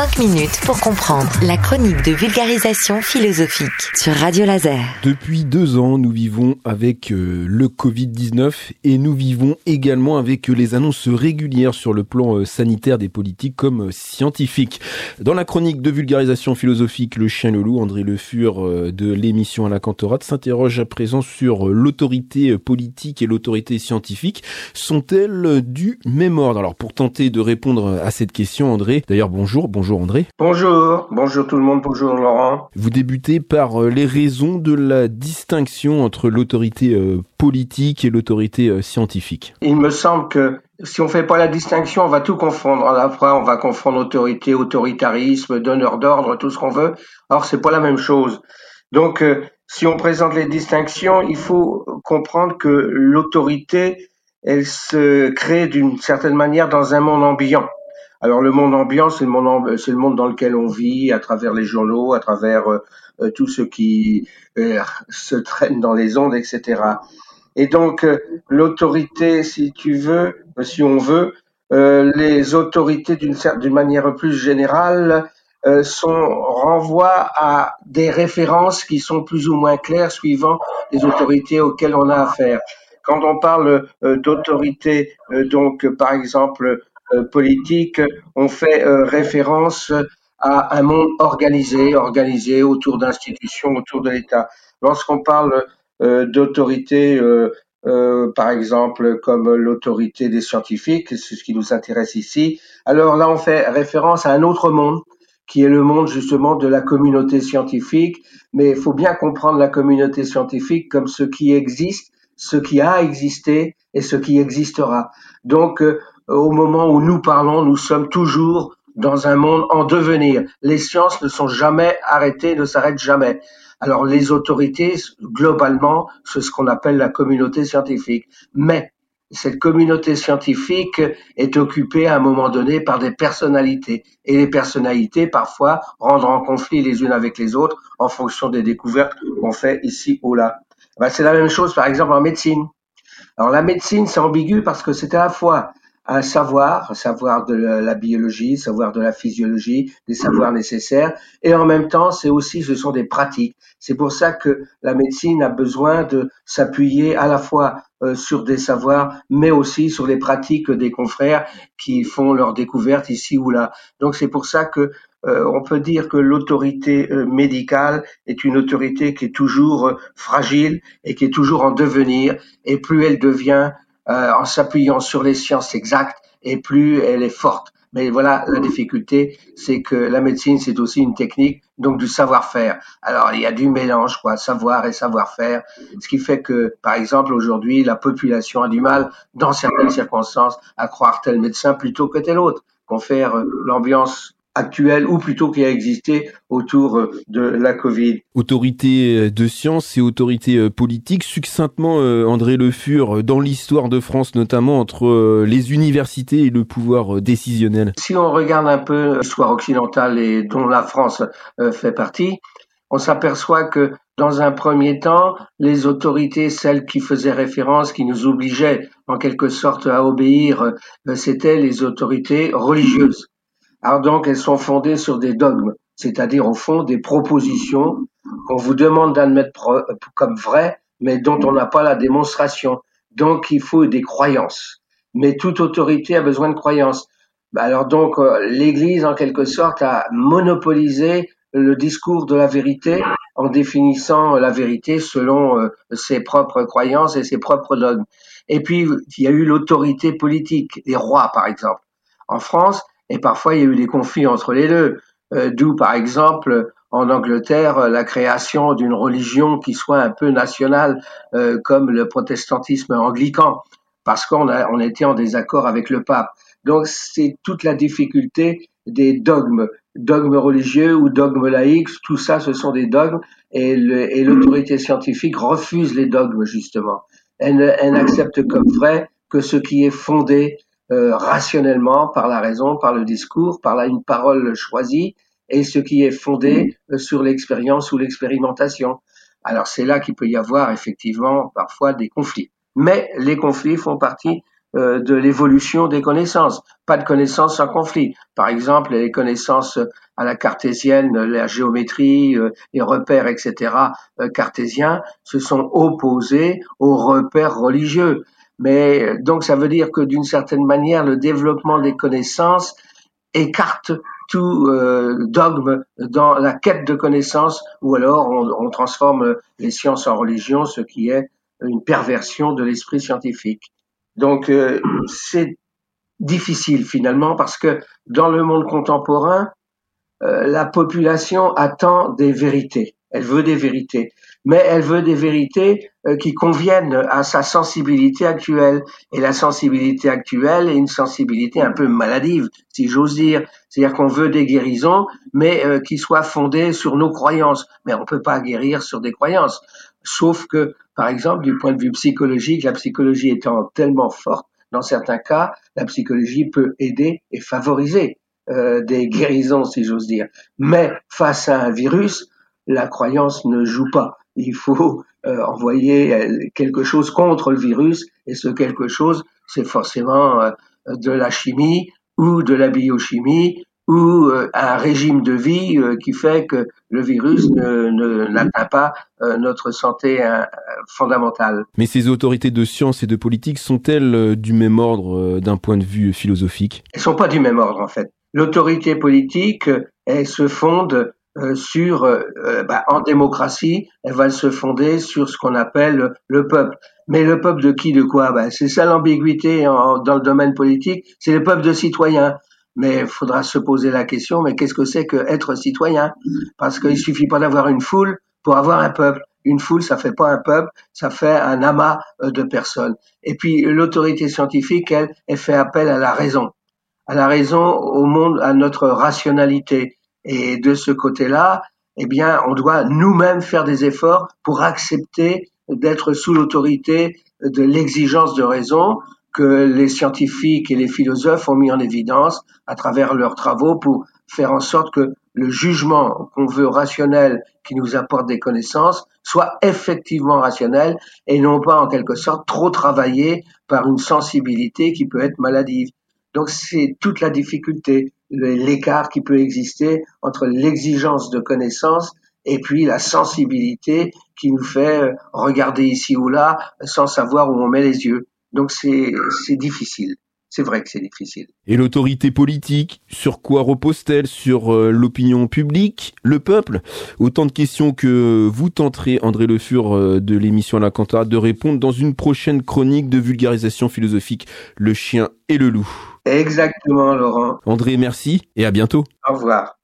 5 minutes pour comprendre la chronique de vulgarisation philosophique sur Radio Laser. Depuis deux ans, nous vivons avec euh, le Covid-19 et nous vivons également avec les annonces régulières sur le plan euh, sanitaire des politiques comme euh, scientifiques. Dans la chronique de vulgarisation philosophique Le Chien le Loup, André Le Fur de l'émission à la Cantorade s'interroge à présent sur l'autorité politique et l'autorité scientifique. Sont-elles du même ordre? Alors pour tenter de répondre à cette question, André, d'ailleurs bonjour, bonjour André. Bonjour, bonjour tout le monde, bonjour Laurent. Vous débutez par euh, les raisons de la distinction entre l'autorité euh, politique et l'autorité euh, scientifique. Il me semble que si on fait pas la distinction, on va tout confondre. À la fois, on va confondre autorité, autoritarisme, donneur d'ordre, tout ce qu'on veut. Or, c'est pas la même chose. Donc, si on présente les distinctions, il faut comprendre que l'autorité, elle se crée d'une certaine manière dans un monde ambiant. Alors le monde ambiant, c'est le monde, c'est le monde dans lequel on vit, à travers les journaux, à travers euh, euh, tout ce qui euh, se traîne dans les ondes, etc. Et donc l'autorité, si tu veux, si on veut, les autorités d'une d'une manière plus générale sont renvoient à des références qui sont plus ou moins claires suivant les autorités auxquelles on a affaire. Quand on parle d'autorité, donc par exemple euh, politique, on fait euh, référence à un monde organisé, organisé autour d'institutions, autour de l'État. Lorsqu'on parle euh, d'autorité, par exemple, comme l'autorité des scientifiques, c'est ce qui nous intéresse ici, alors là, on fait référence à un autre monde, qui est le monde justement de la communauté scientifique, mais il faut bien comprendre la communauté scientifique comme ce qui existe, ce qui a existé et ce qui existera. Donc, au moment où nous parlons, nous sommes toujours dans un monde en devenir. Les sciences ne sont jamais arrêtées, ne s'arrêtent jamais. Alors les autorités, globalement, c'est ce qu'on appelle la communauté scientifique. Mais cette communauté scientifique est occupée à un moment donné par des personnalités. Et les personnalités, parfois, rentrent en conflit les unes avec les autres en fonction des découvertes qu'on fait ici ou là. Ben, c'est la même chose, par exemple, en médecine. Alors la médecine, c'est ambigu parce que c'est à la fois un savoir, savoir de la biologie, savoir de la physiologie, des savoirs nécessaires, et en même temps, c'est aussi, ce sont des pratiques. C'est pour ça que la médecine a besoin de s'appuyer à la fois euh, sur des savoirs, mais aussi sur les pratiques des confrères qui font leurs découvertes ici ou là. Donc c'est pour ça que euh, on peut dire que l'autorité euh, médicale est une autorité qui est toujours fragile et qui est toujours en devenir, et plus elle devient euh, en s'appuyant sur les sciences exactes et plus elle est forte. Mais voilà, la difficulté, c'est que la médecine, c'est aussi une technique, donc du savoir-faire. Alors, il y a du mélange, quoi, savoir et savoir-faire, ce qui fait que, par exemple, aujourd'hui, la population a du mal, dans certaines circonstances, à croire tel médecin plutôt que tel autre. Confère euh, l'ambiance actuelle ou plutôt qui a existé autour euh, de la Covid. Autorité euh, de science et autorité euh, politique, succinctement André Le Fur, dans l'histoire de France notamment entre les universités et le pouvoir décisionnel. Si on regarde un peu l'histoire occidentale et dont la France fait partie, on s'aperçoit que dans un premier temps, les autorités, celles qui faisaient référence, qui nous obligeaient en quelque sorte à obéir, c'était les autorités religieuses. Alors donc, elles sont fondées sur des dogmes, c'est-à-dire au fond des propositions qu'on vous demande d'admettre comme vraies, mais dont on n'a pas la démonstration. Donc, il faut des croyances. Mais toute autorité a besoin de croyances. Bah, alors donc, euh, l'Église, en quelque sorte, a monopolisé le discours de la vérité en définissant la vérité selon euh, ses propres croyances et ses propres dogmes. Et puis, il y a eu l'autorité politique, les rois, par exemple. En France, et parfois, il y a eu des conflits entre les deux. Euh, d'où, par exemple, en Angleterre, la création d'une religion qui soit un peu nationale, euh, comme le protestantisme anglican, parce qu'on on était en désaccord avec le pape. Donc, c'est toute la difficulté des dogmes, dogmes religieux ou dogmes laïques, tout ça, ce sont des dogmes, et l'autorité scientifique refuse les dogmes, justement. Elle, elle n'accepte comme vrai que ce qui est fondé euh, rationnellement par la raison, par le discours, par une parole choisie, et ce qui est fondé euh, sur l'expérience ou l'expérimentation. Alors c'est là qu'il peut y avoir effectivement parfois des conflits. Mais les conflits font partie euh, de l'évolution des connaissances. Pas de connaissances sans conflit. Par exemple, les connaissances à la cartésienne, la géométrie, euh, les repères, etc., euh, cartésiens, se sont opposés aux repères religieux. Mais donc ça veut dire que d'une certaine manière, le développement des connaissances écarte tout dogme dans la quête de connaissances, ou alors on, on transforme les sciences en religion, ce qui est une perversion de l'esprit scientifique. Donc euh, c'est difficile finalement parce que dans le monde contemporain, euh, la population attend des vérités. Elle veut des vérités, mais elle veut des vérités euh, qui conviennent à sa sensibilité actuelle. Et la sensibilité actuelle est une sensibilité un peu maladive, si j'ose dire. C'est-à-dire qu'on veut des guérisons, mais qui soient fondées sur nos croyances. Mais on ne peut pas guérir sur des croyances. Sauf que, par exemple, du point de vue psychologique, la psychologie étant tellement forte, dans certains cas, la psychologie peut aider et favoriser euh, des guérisons, si j'ose dire. Mais face à un virus, la croyance ne joue pas. Il faut euh, envoyer euh, quelque chose contre le virus, et ce quelque chose, c'est forcément euh, de la chimie ou de la biochimie ou euh, un régime de vie qui fait que le virus n'atteint pas notre santé fondamentale. Mais ces autorités de science et de politique sont-elles du même ordre d'un point de vue philosophique? Elles sont pas du même ordre en fait. L'autorité politique, elle se fonde sur, bah, en démocratie, elle va se fonder sur ce qu'on appelle le peuple. Mais le peuple de qui, de quoi? Bah, C'est ça l'ambiguïté dans le domaine politique, c'est le peuple de citoyens mais il faudra se poser la question, mais qu'est-ce que c'est que être citoyen? Parce qu'il suffit pas d'avoir une foule pour avoir un peuple. Une foule, ça fait pas un peuple, ça fait un amas euh, de personnes. Et puis l'autorité scientifique, elle fait appel à la raison, à la raison, au monde, à notre rationalité. Et de ce côté-là, eh bien, on doit nous-mêmes faire des efforts pour accepter d'être sous l'autorité de l'exigence de raison, que les scientifiques et les philosophes ont mis en évidence à travers leurs travaux pour faire en sorte que le jugement qu'on veut rationnel qui nous apporte des connaissances soit effectivement rationnel et non pas en quelque sorte trop travaillé par une sensibilité qui peut être maladive. Donc c'est toute la difficulté, l'écart qui peut exister entre l'exigence de connaissances et puis la sensibilité qui nous fait regarder ici ou là sans savoir où on met les yeux. Donc c'est difficile. C'est vrai que c'est difficile. Et l'autorité politique, sur quoi repose-t-elle? Sur euh, l'opinion publique, le peuple? Autant de questions que vous tenterez, André Le Fur euh, de l'émission La Cantarade, de répondre dans une prochaine chronique de vulgarisation philosophique, Le chien et le loup. Exactement, Laurent. André, merci et à bientôt. Au revoir.